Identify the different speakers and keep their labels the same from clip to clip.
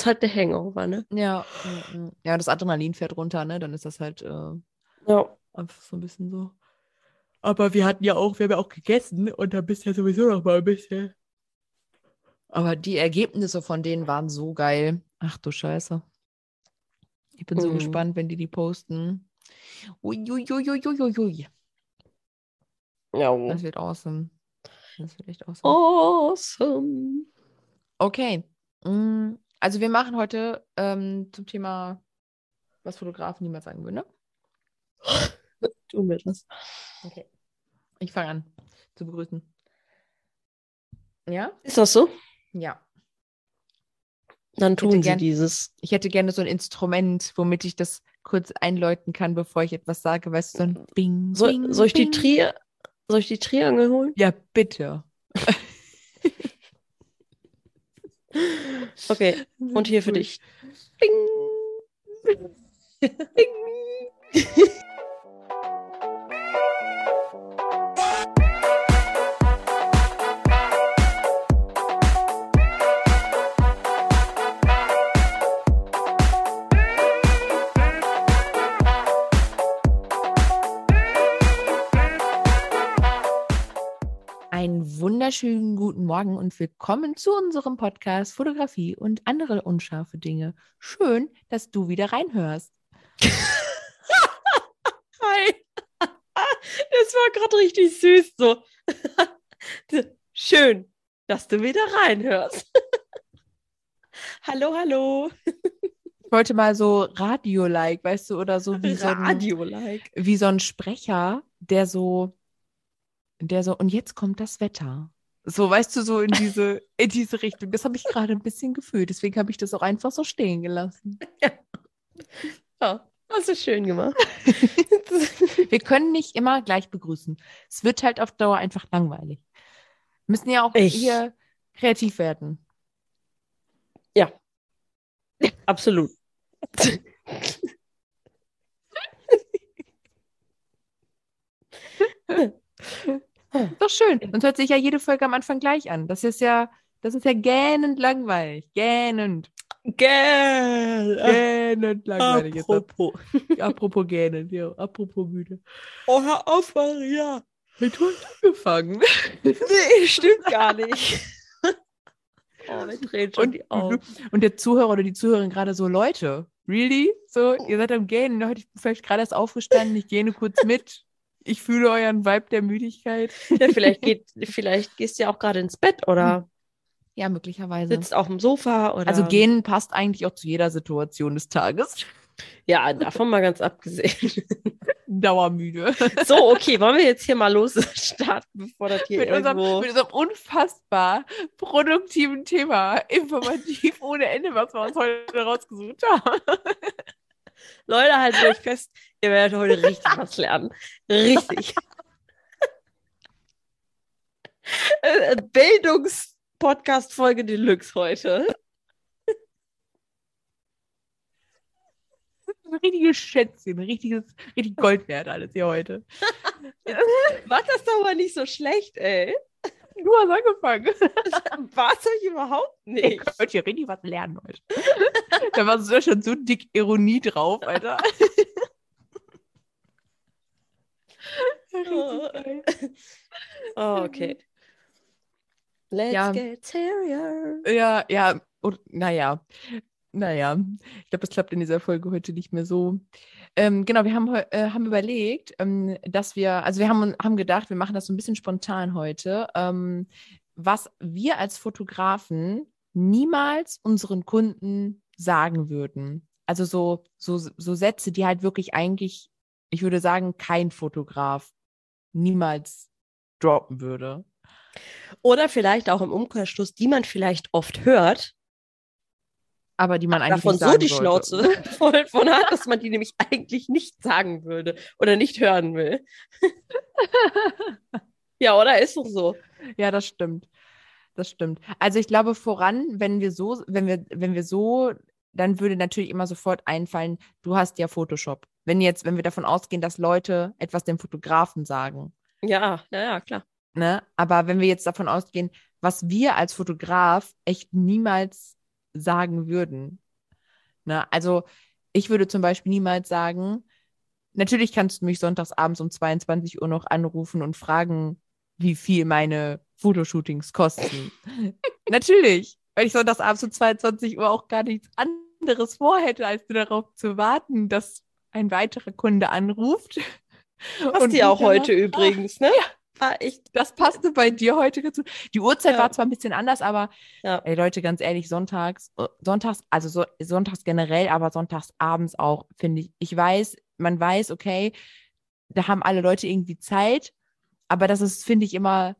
Speaker 1: ist halt der Hangover, ne?
Speaker 2: Ja, ja, ja. ja, das Adrenalin fährt runter, ne? Dann ist das halt äh,
Speaker 1: Ja.
Speaker 2: einfach so ein bisschen so. Aber wir hatten ja auch, wir haben ja auch gegessen und da bist du ja sowieso noch mal ein bisschen. Aber die Ergebnisse von denen waren so geil. Ach du Scheiße. Ich bin so
Speaker 1: Mhm.
Speaker 2: gespannt, wenn die die posten. Uiuiuiuiui.
Speaker 1: Ja.
Speaker 2: Das wird awesome. Das wird echt awesome.
Speaker 1: Awesome.
Speaker 2: Okay. Mm, Also wir machen heute ähm, zum Thema, was Fotografen niemals sagen würden. Ne?
Speaker 1: Tun wir das.
Speaker 2: Okay. Ich fange an zu begrüßen. Ja?
Speaker 1: Ist das so?
Speaker 2: Ja.
Speaker 1: Dann tun sie
Speaker 2: gern-
Speaker 1: dieses.
Speaker 2: Ich hätte gerne so ein Instrument, womit ich das kurz einläuten kann, bevor ich etwas sage. Weißt du, so ein Bing,
Speaker 1: Soll,
Speaker 2: Bing,
Speaker 1: soll ich die
Speaker 2: Bing.
Speaker 1: Tri soll ich die Triangel holen?
Speaker 2: Ja, bitte.
Speaker 1: Okay. Und hier für dich.
Speaker 2: Einen wunderschönen guten Morgen und willkommen zu unserem Podcast Fotografie und andere unscharfe Dinge. Schön, dass du wieder reinhörst.
Speaker 1: Hi. Das war gerade richtig süß so. Schön, dass du wieder reinhörst. hallo, hallo.
Speaker 2: Ich wollte mal so Radio-like, weißt du, oder so wie so ein,
Speaker 1: Radio-like.
Speaker 2: wie so ein Sprecher, der so, der so, und jetzt kommt das Wetter. So, weißt du, so in diese, in diese Richtung. Das habe ich gerade ein bisschen gefühlt. Deswegen habe ich das auch einfach so stehen gelassen.
Speaker 1: Ja, hast du schön gemacht.
Speaker 2: Wir können nicht immer gleich begrüßen. Es wird halt auf Dauer einfach langweilig. Wir müssen ja auch
Speaker 1: Ich-
Speaker 2: hier kreativ werden.
Speaker 1: Absolut.
Speaker 2: Ist Doch schön. Sonst hört sich ja jede Folge am Anfang gleich an. Das ist ja, das ist ja gähnend langweilig. Gähnend.
Speaker 1: Gell.
Speaker 2: Gähnend langweilig. Jetzt
Speaker 1: Apropos.
Speaker 2: ab- apropos gähnend, ja. Apropos müde.
Speaker 1: Oh, hör auf, Maria.
Speaker 2: Du hast angefangen.
Speaker 1: Nee, stimmt gar nicht. Oh, mir drehen schon
Speaker 2: Und,
Speaker 1: die Augen.
Speaker 2: und der Zuhörer oder die Zuhörerin gerade so, Leute, really? So, ihr seid am Gähnen. Heute ich bin vielleicht gerade erst aufgestanden. Ich gähne kurz mit. Ich fühle euren Vibe der Müdigkeit.
Speaker 1: Ja, vielleicht, geht, vielleicht gehst du ja auch gerade ins Bett oder
Speaker 2: Ja, möglicherweise.
Speaker 1: sitzt auf dem Sofa oder.
Speaker 2: Also gehen passt eigentlich auch zu jeder Situation des Tages.
Speaker 1: Ja, davon mal ganz abgesehen.
Speaker 2: Dauermüde.
Speaker 1: So, okay, wollen wir jetzt hier mal los starten, bevor das hier
Speaker 2: mit, unserem,
Speaker 1: irgendwo.
Speaker 2: mit unserem unfassbar produktiven Thema, informativ ohne Ende, was wir uns heute rausgesucht haben.
Speaker 1: Leute, haltet euch fest, ihr werdet heute richtig was lernen. Richtig. Äh, Bildungspodcast-Folge Deluxe heute.
Speaker 2: Ein richtiges Schätzchen, ein richtiges, richtig Gold wert alles hier heute.
Speaker 1: War das doch aber nicht so schlecht, ey.
Speaker 2: Du hast angefangen.
Speaker 1: War es euch überhaupt
Speaker 2: Ich
Speaker 1: nicht.
Speaker 2: könnte hier richtig was lernen heute. da war so schon so dick Ironie drauf, Alter. Geil.
Speaker 1: Oh, okay. Let's
Speaker 2: Ja.
Speaker 1: get serious.
Speaker 2: Ja, ja, und, naja, naja, ich glaube, das klappt in dieser Folge heute nicht mehr so. Ähm, genau, wir haben, äh, haben überlegt, ähm, dass wir, also wir haben, haben gedacht, wir machen das so ein bisschen spontan heute, ähm, was wir als Fotografen niemals unseren Kunden sagen würden. Also so, so, so Sätze, die halt wirklich eigentlich, ich würde sagen, kein Fotograf niemals droppen würde.
Speaker 1: Oder vielleicht auch im Umkehrschluss, die man vielleicht oft hört,
Speaker 2: Aber die man eigentlich
Speaker 1: davon
Speaker 2: nicht
Speaker 1: so
Speaker 2: sagen
Speaker 1: die
Speaker 2: sollte.
Speaker 1: Schnauze voll von hat, dass man die nämlich eigentlich nicht sagen würde oder nicht hören will. ja, oder ist doch so.
Speaker 2: Ja, das stimmt. Das stimmt. Also ich glaube voran, wenn wir so, wenn wir, wenn wir so, dann würde natürlich immer sofort einfallen, du hast ja Photoshop. Wenn jetzt, wenn wir davon ausgehen, dass Leute etwas dem Fotografen sagen,
Speaker 1: Ja, ja, ja, klar.
Speaker 2: ne? Aber wenn wir jetzt davon ausgehen, was wir als Fotograf echt niemals sagen würden. Ne? Also ich würde zum Beispiel niemals sagen, natürlich kannst du mich sonntags abends um 22 Uhr noch anrufen und fragen, wie viel meine Fotoshootings kosten. natürlich, weil ich sonntags abends um 22 Uhr auch gar nichts anderes vorhätte, als darauf zu warten, dass ein weiterer Kunde anruft.
Speaker 1: Passt dir auch heute übrigens, ne? Ja.
Speaker 2: Ah, ich, das passte bei dir heute dazu. Die Uhrzeit ja. war zwar ein bisschen anders, aber ja. ey, Leute, ganz ehrlich, sonntags, äh, sonntags, also so, sonntags generell, aber sonntags abends auch, finde ich. Ich weiß, man weiß, okay, da haben alle Leute irgendwie Zeit, aber das ist, finde ich, immer,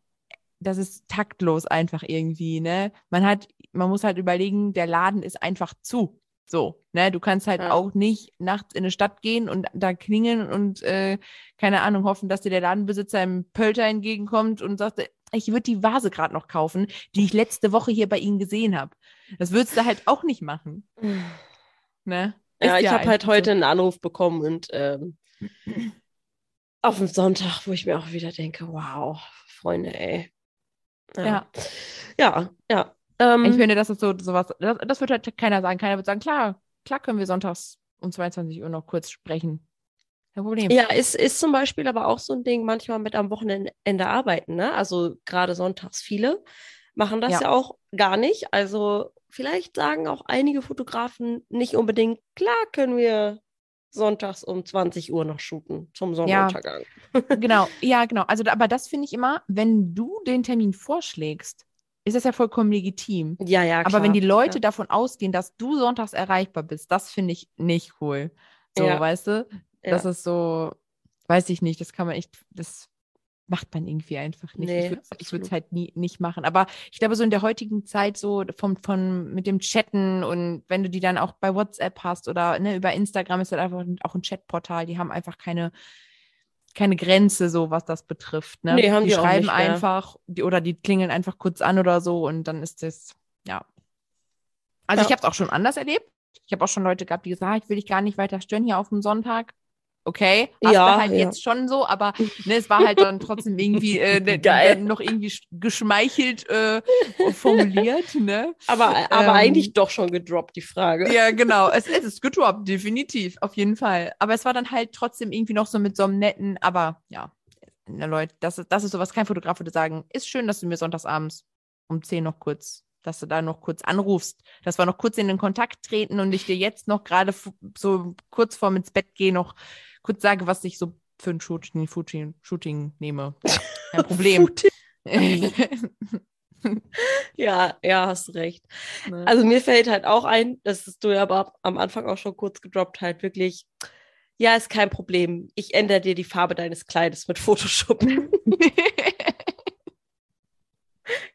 Speaker 2: das ist taktlos einfach irgendwie, ne? Man hat, man muss halt überlegen, der Laden ist einfach zu. So, ne, du kannst halt ja. auch nicht nachts in eine Stadt gehen und da klingeln und äh, keine Ahnung hoffen, dass dir der Ladenbesitzer im Pölter entgegenkommt und sagt, ich würde die Vase gerade noch kaufen, die ich letzte Woche hier bei Ihnen gesehen habe. Das würdest du halt auch nicht machen.
Speaker 1: ne? ja, ich ja habe halt heute so. einen Anruf bekommen und ähm, auf dem Sonntag, wo ich mir auch wieder denke, wow, Freunde, ey.
Speaker 2: Ja. Ja,
Speaker 1: ja. ja.
Speaker 2: Ähm, ich finde, das ist so sowas, das, das wird halt keiner sagen. Keiner wird sagen, klar, klar können wir sonntags um 22 Uhr noch kurz sprechen.
Speaker 1: Kein Problem. Ja, ist, ist zum Beispiel aber auch so ein Ding, manchmal mit am Wochenende arbeiten, ne? Also gerade sonntags viele machen das ja. ja auch gar nicht. Also vielleicht sagen auch einige Fotografen nicht unbedingt, klar können wir sonntags um 20 Uhr noch shooten zum Sonnenuntergang.
Speaker 2: Ja, genau, ja, genau. Also, aber das finde ich immer, wenn du den Termin vorschlägst, ist das ja vollkommen legitim.
Speaker 1: Ja, ja.
Speaker 2: Klar, Aber wenn die Leute ja. davon ausgehen, dass du sonntags erreichbar bist, das finde ich nicht cool. So, ja. weißt du? Das ja. ist so, weiß ich nicht, das kann man echt, das macht man irgendwie einfach nicht. Nee, ich würde es halt nie nicht machen. Aber ich glaube, so in der heutigen Zeit, so vom, von mit dem Chatten und wenn du die dann auch bei WhatsApp hast oder ne, über Instagram ist halt einfach auch ein Chatportal, die haben einfach keine keine Grenze, so was das betrifft. Ne?
Speaker 1: Nee, haben die,
Speaker 2: die schreiben
Speaker 1: nicht,
Speaker 2: einfach die, oder die klingeln einfach kurz an oder so und dann ist das, ja. Also ja. ich habe es auch schon anders erlebt. Ich habe auch schon Leute gehabt, die gesagt, ah, ich will dich gar nicht weiter stören hier auf dem Sonntag okay, hast ja, halt ja. jetzt schon so, aber ne, es war halt dann trotzdem irgendwie äh, ne, Geil. noch irgendwie geschmeichelt äh, formuliert, ne?
Speaker 1: Aber, aber ähm, eigentlich doch schon gedroppt, die Frage.
Speaker 2: Ja, genau, es, es ist gedroppt, definitiv, auf jeden Fall. Aber es war dann halt trotzdem irgendwie noch so mit so einem netten, aber ja, ne, Leute, das, ist, das ist sowas, kein Fotograf würde sagen, ist schön, dass du mir sonntagsabends um 10 noch kurz dass du da noch kurz anrufst, dass wir noch kurz in den Kontakt treten und ich dir jetzt noch gerade so kurz vorm ins Bett gehe noch kurz sage, was ich so für ein Shooting, Shooting, Shooting nehme. Kein Problem.
Speaker 1: ja, ja, hast recht. Ne? Also mir fällt halt auch ein, das hast du ja aber am Anfang auch schon kurz gedroppt, halt wirklich, ja, ist kein Problem. Ich ändere dir die Farbe deines Kleides mit Photoshop.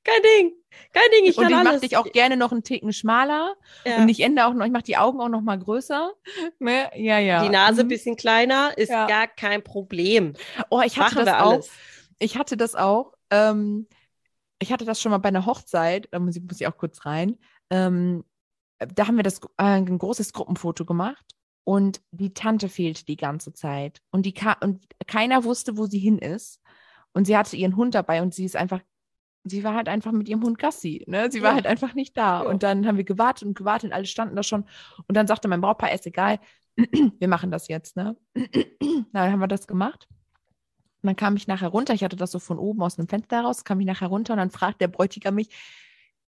Speaker 1: kein Ding. Kein Ding, ich
Speaker 2: und
Speaker 1: kann
Speaker 2: ich
Speaker 1: mache
Speaker 2: dich auch gerne noch einen Ticken schmaler ja. und ich ändere auch noch, ich mache die Augen auch noch mal größer. Ne? Ja, ja.
Speaker 1: Die Nase ein mhm. bisschen kleiner ist ja. gar kein Problem.
Speaker 2: Oh, ich hatte Machen das auch. Ich hatte das auch. Ähm, ich hatte das schon mal bei einer Hochzeit. Da muss ich, muss ich auch kurz rein. Ähm, da haben wir das äh, ein großes Gruppenfoto gemacht und die Tante fehlte die ganze Zeit und die und keiner wusste, wo sie hin ist. Und sie hatte ihren Hund dabei und sie ist einfach sie war halt einfach mit ihrem Hund Gassi. Ne? Sie war halt einfach nicht da. Ja. Und dann haben wir gewartet und gewartet und alle standen da schon. Und dann sagte mein Brautpaar, ist egal, wir machen das jetzt. Ne? dann haben wir das gemacht. Und dann kam ich nachher runter. Ich hatte das so von oben aus dem Fenster raus, kam ich nachher runter und dann fragt der Bräutigam mich,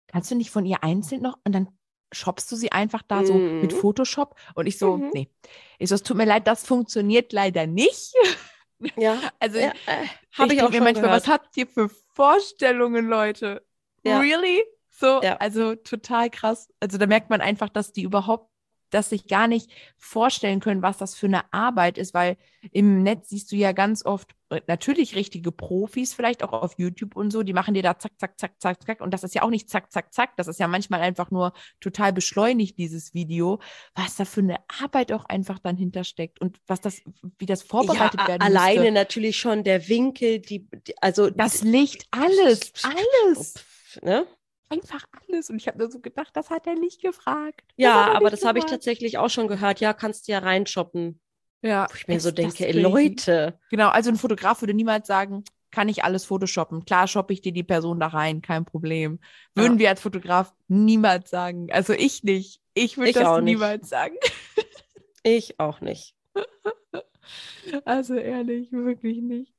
Speaker 2: kannst du nicht von ihr einzeln noch? Und dann shoppst du sie einfach da so mit mhm. Photoshop? Und ich so, mhm. nee. Ich so, es tut mir leid, das funktioniert leider nicht.
Speaker 1: Ja.
Speaker 2: Also ja, äh, habe ich, auch mir manchmal, gehört. was habt ihr für Vorstellungen, Leute? Ja. Really? So, ja. also total krass. Also da merkt man einfach, dass die überhaupt das sich gar nicht vorstellen können, was das für eine Arbeit ist, weil im Netz siehst du ja ganz oft äh, natürlich richtige Profis, vielleicht auch auf YouTube und so, die machen dir da zack, zack, zack, zack, zack. Und das ist ja auch nicht zack, zack, zack. Das ist ja manchmal einfach nur total beschleunigt, dieses Video, was da für eine Arbeit auch einfach dann hintersteckt und was das, wie das vorbereitet ja, werden muss.
Speaker 1: Alleine müsste. natürlich schon der Winkel, die, die also
Speaker 2: das Licht, alles, alles. Ne? Einfach alles. Und ich habe nur so gedacht, das hat er nicht gefragt.
Speaker 1: ja, aber das habe ich tatsächlich auch schon gehört. Ja, kannst du ja reinshoppen.
Speaker 2: Ja.
Speaker 1: Wo ich mir so denke, ey, Leute.
Speaker 2: Genau, also ein Fotograf würde niemals sagen, kann ich alles photoshoppen. Klar shoppe ich dir die Person da rein, kein Problem. Würden ja. wir als Fotograf niemals sagen. Also ich nicht. Ich würde das niemals nicht. sagen.
Speaker 1: Ich auch nicht.
Speaker 2: Also ehrlich, wirklich nicht.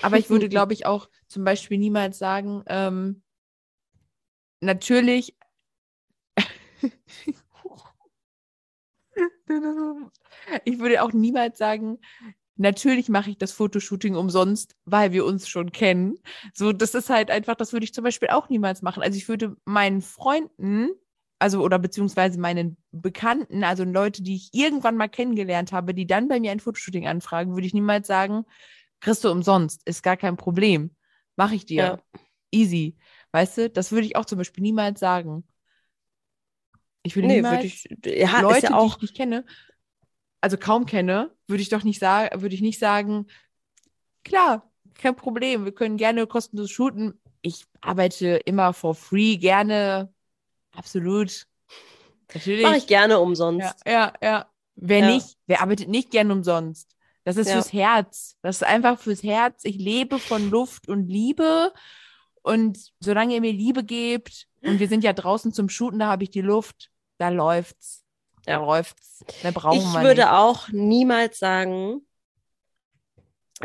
Speaker 2: Aber ich würde, glaube ich, auch zum Beispiel niemals sagen, ähm, natürlich. ich würde auch niemals sagen, natürlich mache ich das Fotoshooting umsonst, weil wir uns schon kennen. So, das ist halt einfach, das würde ich zum Beispiel auch niemals machen. Also ich würde meinen Freunden, also oder beziehungsweise meinen Bekannten, also Leute, die ich irgendwann mal kennengelernt habe, die dann bei mir ein Fotoshooting anfragen, würde ich niemals sagen, kriegst du umsonst, ist gar kein Problem. Mache ich dir. Ja. Easy. Weißt du, das würde ich auch zum Beispiel niemals sagen. Ich würde nee, niemals
Speaker 1: ich, ja,
Speaker 2: Leute,
Speaker 1: ja auch,
Speaker 2: die ich nicht kenne, also kaum kenne, würde ich doch nicht sagen, würde ich nicht sagen, klar, kein Problem, wir können gerne kostenlos shooten. Ich arbeite immer for free, gerne, absolut.
Speaker 1: Natürlich. Mache ich gerne umsonst.
Speaker 2: Ja, ja. ja. Wer ja. nicht, wer arbeitet nicht gerne umsonst? Das ist ja. fürs Herz. Das ist einfach fürs Herz. Ich lebe von Luft und Liebe. Und solange ihr mir Liebe gebt, und wir sind ja draußen zum Shooten, da habe ich die Luft, da läuft's. Da läuft's. Da brauchen
Speaker 1: ich
Speaker 2: wir
Speaker 1: würde
Speaker 2: nicht.
Speaker 1: auch niemals sagen,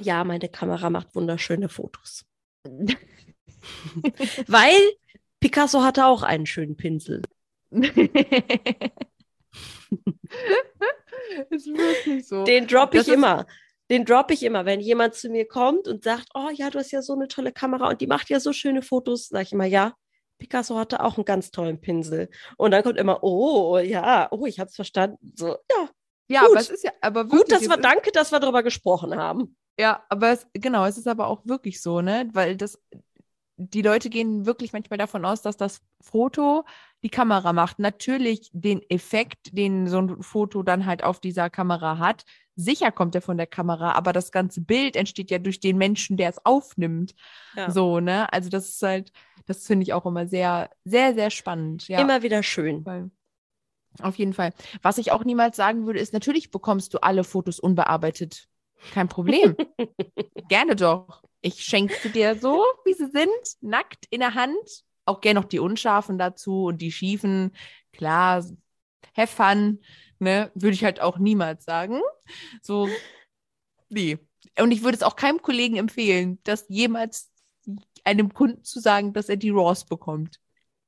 Speaker 1: ja, meine Kamera macht wunderschöne Fotos. Weil Picasso hatte auch einen schönen Pinsel.
Speaker 2: ist wirklich so.
Speaker 1: Den droppe ich immer. Den droppe ich immer, wenn jemand zu mir kommt und sagt, oh ja, du hast ja so eine tolle Kamera und die macht ja so schöne Fotos, sage ich immer, ja, Picasso hatte auch einen ganz tollen Pinsel. Und dann kommt immer, oh, ja, oh, ich habe es verstanden. So, ja.
Speaker 2: Ja, gut. aber es ist ja, aber
Speaker 1: wirklich, gut, dass wir, danke, dass wir darüber gesprochen haben.
Speaker 2: Ja, aber es, genau, es ist aber auch wirklich so, ne, weil das, die Leute gehen wirklich manchmal davon aus, dass das Foto die Kamera macht. Natürlich den Effekt, den so ein Foto dann halt auf dieser Kamera hat. Sicher kommt er von der Kamera, aber das ganze Bild entsteht ja durch den Menschen, der es aufnimmt. Ja. So, ne? Also das ist halt, das finde ich auch immer sehr, sehr, sehr spannend. Ja.
Speaker 1: Immer wieder schön.
Speaker 2: Auf jeden Fall. Was ich auch niemals sagen würde, ist, natürlich bekommst du alle Fotos unbearbeitet. Kein Problem. Gerne doch. Ich schenke sie dir so, wie sie sind, nackt in der Hand. Auch gerne noch die unscharfen dazu und die schiefen. Klar, have fun. Ne? Würde ich halt auch niemals sagen. So, nee. Und ich würde es auch keinem Kollegen empfehlen, das jemals einem Kunden zu sagen, dass er die Raws bekommt.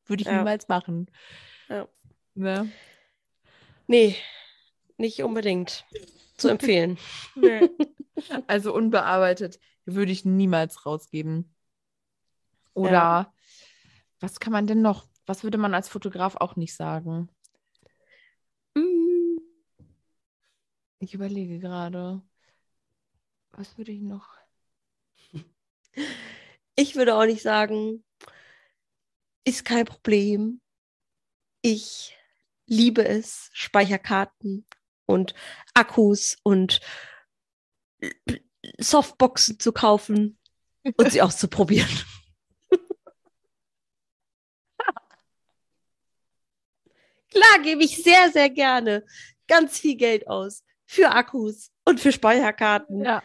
Speaker 2: Würde ich ja. niemals machen.
Speaker 1: Ja. Ne? Nee, nicht unbedingt zu empfehlen.
Speaker 2: nee. Also unbearbeitet würde ich niemals rausgeben. Oder ja. Was kann man denn noch? Was würde man als Fotograf auch nicht sagen? Mm. Ich überlege gerade. Was würde ich noch?
Speaker 1: Ich würde auch nicht sagen, ist kein Problem. Ich liebe es, Speicherkarten und Akkus und Softboxen zu kaufen und sie auszuprobieren. Klar gebe ich sehr, sehr gerne ganz viel Geld aus für Akkus und für Speicherkarten.
Speaker 2: Ja.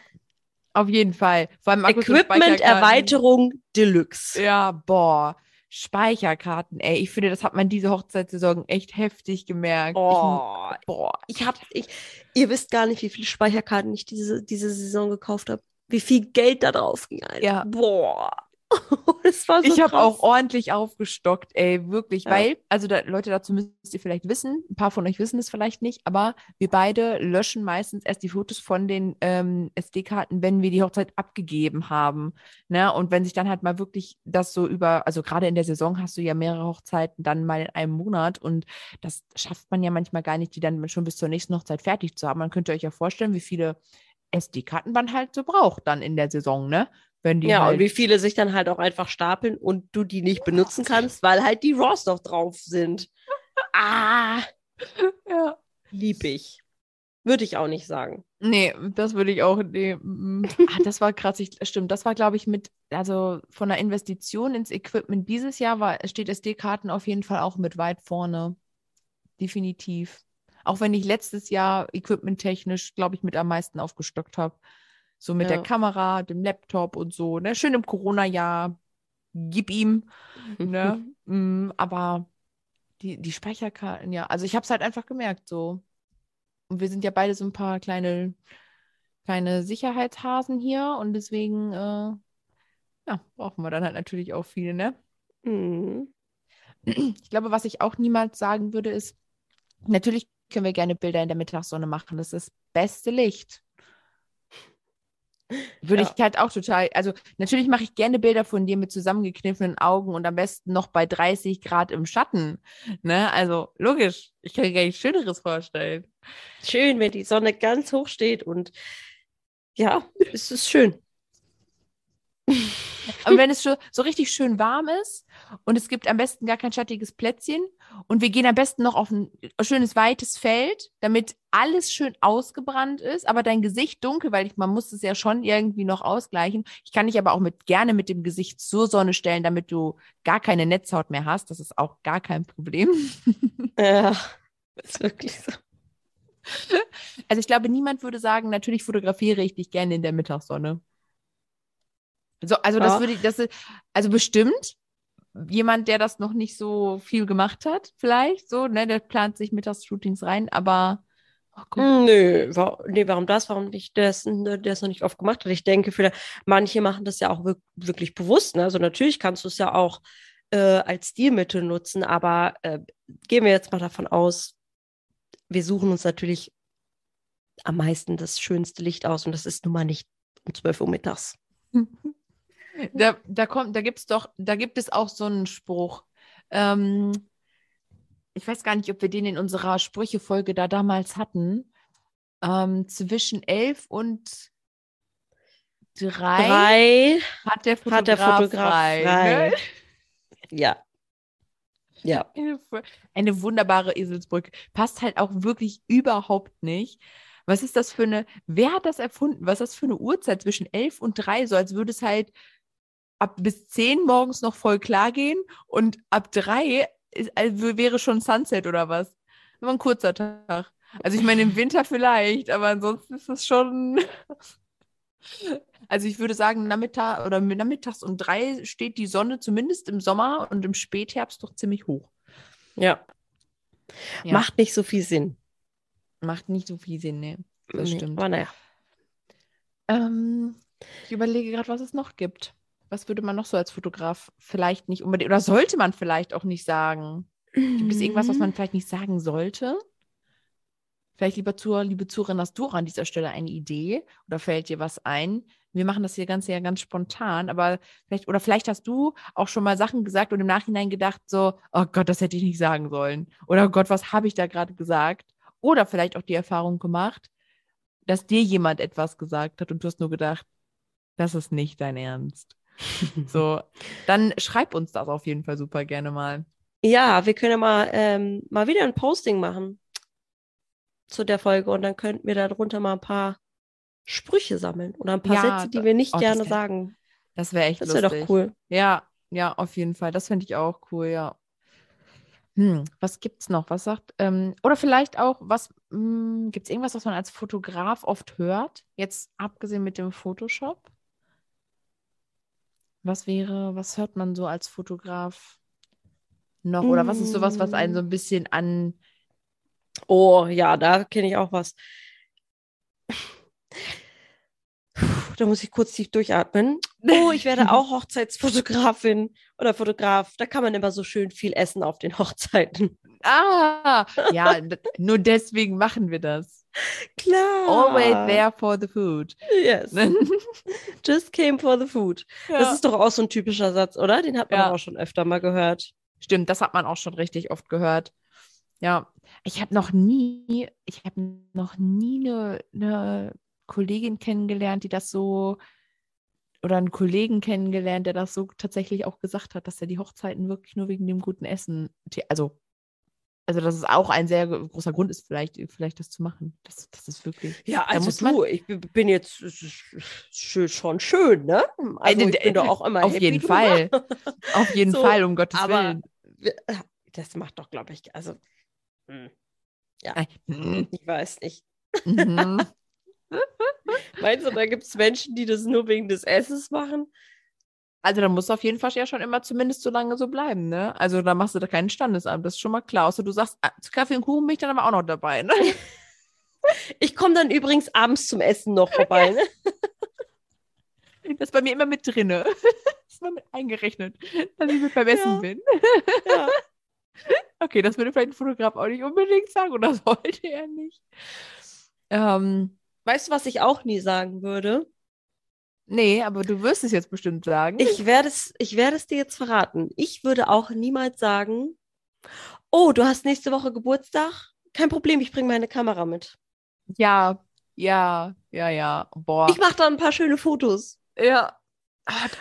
Speaker 2: Auf jeden Fall.
Speaker 1: Vor allem Equipment-Erweiterung Deluxe.
Speaker 2: Ja, boah. Speicherkarten, ey. Ich finde, das hat man diese Hochzeitssaison echt heftig gemerkt.
Speaker 1: Oh, ich, boah. Ich hab, ich, ihr wisst gar nicht, wie viele Speicherkarten ich diese, diese Saison gekauft habe. Wie viel Geld da drauf ging.
Speaker 2: Alter. Ja.
Speaker 1: Boah.
Speaker 2: so ich habe auch ordentlich aufgestockt, ey, wirklich, ja. weil, also da, Leute, dazu müsst ihr vielleicht wissen, ein paar von euch wissen es vielleicht nicht, aber wir beide löschen meistens erst die Fotos von den ähm, SD-Karten, wenn wir die Hochzeit abgegeben haben. Ne? Und wenn sich dann halt mal wirklich das so über, also gerade in der Saison hast du ja mehrere Hochzeiten dann mal in einem Monat und das schafft man ja manchmal gar nicht, die dann schon bis zur nächsten Hochzeit fertig zu haben. Man könnte euch ja vorstellen, wie viele SD-Karten man halt so braucht dann in der Saison, ne?
Speaker 1: Wenn die ja, halt und wie viele sich dann halt auch einfach stapeln und du die nicht benutzen kannst, weil halt die Raws noch drauf sind. ah! Ja. Lieb ich. Würde ich auch nicht sagen.
Speaker 2: Nee, das würde ich auch. Nee. ah, das war krass, ich, stimmt. Das war, glaube ich, mit, also von der Investition ins Equipment dieses Jahr war, steht SD-Karten auf jeden Fall auch mit weit vorne. Definitiv. Auch wenn ich letztes Jahr equipmenttechnisch, glaube ich, mit am meisten aufgestockt habe. So mit
Speaker 1: Ja.
Speaker 2: der Kamera, dem Laptop und so, ne? Schön im Corona-Jahr. Gib ihm, ne? Mm, aber die, die Speicherkarten, ja. Also ich habe es halt einfach gemerkt, so. Und wir sind ja beide so ein paar kleine, kleine Sicherheitshasen hier und deswegen, äh, ja, brauchen wir dann halt natürlich auch viele, ne?
Speaker 1: Mhm.
Speaker 2: Ich glaube, was ich auch niemals sagen würde, ist, natürlich können wir gerne Bilder in der Mittagssonne machen. Das ist das beste Licht. Würde
Speaker 1: Ja.
Speaker 2: ich halt auch total, also natürlich mache ich gerne Bilder von dir mit zusammengekniffenen Augen und am besten noch bei 30 Grad im Schatten. Ne? Also logisch, ich kann mir gar nichts Schöneres vorstellen.
Speaker 1: Schön, wenn die Sonne ganz hoch steht und ja, es ist schön.
Speaker 2: Aber wenn es so richtig schön warm ist und es gibt am besten gar kein schattiges Plätzchen und wir gehen am besten noch auf ein schönes weites Feld, damit alles schön ausgebrannt ist, aber dein Gesicht dunkel, weil ich, man muss es ja schon irgendwie noch ausgleichen. Ich kann dich aber auch mit, gerne mit dem Gesicht zur Sonne stellen, damit du gar keine Netzhaut mehr hast. Das ist auch gar kein Problem.
Speaker 1: Ja, ist wirklich so.
Speaker 2: Also ich glaube, niemand würde sagen, natürlich fotografiere ich dich gerne in der Mittagssonne. So, also das
Speaker 1: Ja.
Speaker 2: würde ich, das ist, also bestimmt jemand, der das noch nicht so viel gemacht hat, vielleicht so, ne, der plant sich Mittagsshootings rein, aber oh
Speaker 1: Nö, wa nee, warum das? Warum nicht der es der es noch nicht oft gemacht hat? Ich denke, vielleicht, manche machen das ja auch wirk wirklich bewusst. Ne? Also natürlich kannst du es ja auch äh, als Stilmittel nutzen, aber äh, gehen wir jetzt mal davon aus, wir suchen uns natürlich am meisten das schönste Licht aus und das ist nun mal nicht um 12 Uhr mittags.
Speaker 2: Da, da kommt, da gibt's doch, da gibt es auch so einen Spruch. Ähm, ich weiß gar nicht, ob wir den in unserer Sprüchefolge da damals hatten. Ähm, zwischen elf und drei,
Speaker 1: Drei
Speaker 2: hat der Fotograf,
Speaker 1: hat der Fotograf
Speaker 2: frei.
Speaker 1: frei.
Speaker 2: Ne?
Speaker 1: Ja. Ja.
Speaker 2: Eine wunderbare Eselsbrücke. Passt halt auch wirklich überhaupt nicht. Was ist das für eine, wer hat das erfunden? Was ist das für eine Uhrzeit zwischen elf und drei? So als würde es halt ab bis zehn morgens noch voll klar gehen und ab drei ist, also wäre schon Sunset oder was? Nur ein kurzer Tag. Also ich meine im Winter vielleicht, aber ansonsten ist es schon. Also ich würde sagen, Nachmittag oder nachmittags um drei steht die Sonne zumindest im Sommer und im Spätherbst doch ziemlich hoch.
Speaker 1: Ja.
Speaker 2: Ja.
Speaker 1: Macht nicht so viel Sinn.
Speaker 2: Macht nicht so viel Sinn, ne? Das
Speaker 1: Nee,
Speaker 2: stimmt.
Speaker 1: Aber naja.
Speaker 2: Ähm, ich überlege gerade, was es noch gibt. Was würde man noch so als Fotograf vielleicht nicht unbedingt, oder sollte man vielleicht auch nicht sagen? Gibt es irgendwas, was man vielleicht nicht sagen sollte? Vielleicht, lieber Zuhörer, liebe Zuhörerin, hast du auch an dieser Stelle eine Idee oder fällt dir was ein? Wir machen das hier Ganze ja ganz spontan, aber vielleicht, oder vielleicht hast du auch schon mal Sachen gesagt und im Nachhinein gedacht, so, oh Gott, das hätte ich nicht sagen sollen. Oder oh Gott, was habe ich da gerade gesagt? Oder vielleicht auch die Erfahrung gemacht, dass dir jemand etwas gesagt hat und du hast nur gedacht, das ist nicht dein Ernst. So, dann schreib uns das auf jeden Fall super gerne mal.
Speaker 1: Ja, wir können ja mal, ähm, mal wieder ein Posting machen zu der Folge und dann könnten wir darunter mal ein paar Sprüche sammeln oder ein paar
Speaker 2: Ja,
Speaker 1: Sätze, die wir nicht
Speaker 2: oh, das
Speaker 1: gerne
Speaker 2: wär-
Speaker 1: sagen.
Speaker 2: Das wäre echt
Speaker 1: Das wäre
Speaker 2: lustig.
Speaker 1: doch cool.
Speaker 2: Ja, ja, auf jeden Fall. Das finde ich auch cool, ja. Hm, was gibt's noch? Was sagt, ähm, oder vielleicht auch, was, hm, gibt's irgendwas, was man als Fotograf oft hört? Jetzt abgesehen mit dem Photoshop? Was wäre, was hört man so als Fotograf noch? Oder was ist sowas, was einen so ein bisschen an,
Speaker 1: Oh, ja, da kenne ich auch was. Da muss ich kurz tief durchatmen. Oh, ich werde auch Hochzeitsfotografin oder Fotograf. Da kann man immer so schön viel essen auf den Hochzeiten.
Speaker 2: ah, ja, nur deswegen machen wir das.
Speaker 1: Klar.
Speaker 2: Always there for the food.
Speaker 1: Yes. Just came for the food. Das
Speaker 2: Ja.
Speaker 1: ist doch auch so ein typischer Satz, oder? Den hat man
Speaker 2: Ja.
Speaker 1: auch schon öfter mal gehört.
Speaker 2: Stimmt, das hat man auch schon richtig oft gehört. Ja, ich habe noch nie, ich habe noch nie eine, eine Kollegin kennengelernt, die das so, oder einen Kollegen kennengelernt, der das so tatsächlich auch gesagt hat, dass er die Hochzeiten wirklich nur wegen dem guten Essen, also, also dass es auch ein sehr großer Grund ist, vielleicht, vielleicht das zu machen. Das, das ist wirklich.
Speaker 1: Ja, also
Speaker 2: muss man-
Speaker 1: du, ich bin jetzt schon schön, ne? Also
Speaker 2: Äh,
Speaker 1: ich bin doch auch immer
Speaker 2: Auf jeden
Speaker 1: drüber.
Speaker 2: Fall. Auf jeden
Speaker 1: So,
Speaker 2: Fall, um Gottes
Speaker 1: aber-
Speaker 2: Willen.
Speaker 1: Das macht doch, glaube ich, also hm,
Speaker 2: Ei, mm,
Speaker 1: ich weiß nicht.
Speaker 2: mhm.
Speaker 1: Meinst du, da gibt es Menschen, die das nur wegen des Essens machen?
Speaker 2: Also da muss auf jeden Fall ja schon immer zumindest so lange so bleiben, ne? Also da machst du da keinen Standesamt, das ist schon mal klar. Außer du sagst, ah, Kaffee und Kuchen bin ich dann aber auch noch dabei, ne?
Speaker 1: Ich komme dann übrigens abends zum Essen noch vorbei, ne?
Speaker 2: Das ist bei mir immer mit drinne. Das ist immer mit eingerechnet, dass ich mit beim Essen ja. bin. Ja. Okay, das würde vielleicht ein Fotograf auch nicht unbedingt sagen oder sollte er nicht.
Speaker 1: Ähm, weißt du, was ich auch nie sagen würde?
Speaker 2: Nee, aber du wirst es jetzt bestimmt sagen.
Speaker 1: Ich werde es, ich werde es dir jetzt verraten. Ich würde auch niemals sagen, oh, du hast nächste Woche Geburtstag? Kein Problem, ich bringe meine Kamera mit.
Speaker 2: Ja, ja, ja, ja.
Speaker 1: Boah. Ich mache da ein paar schöne Fotos.
Speaker 2: Ja.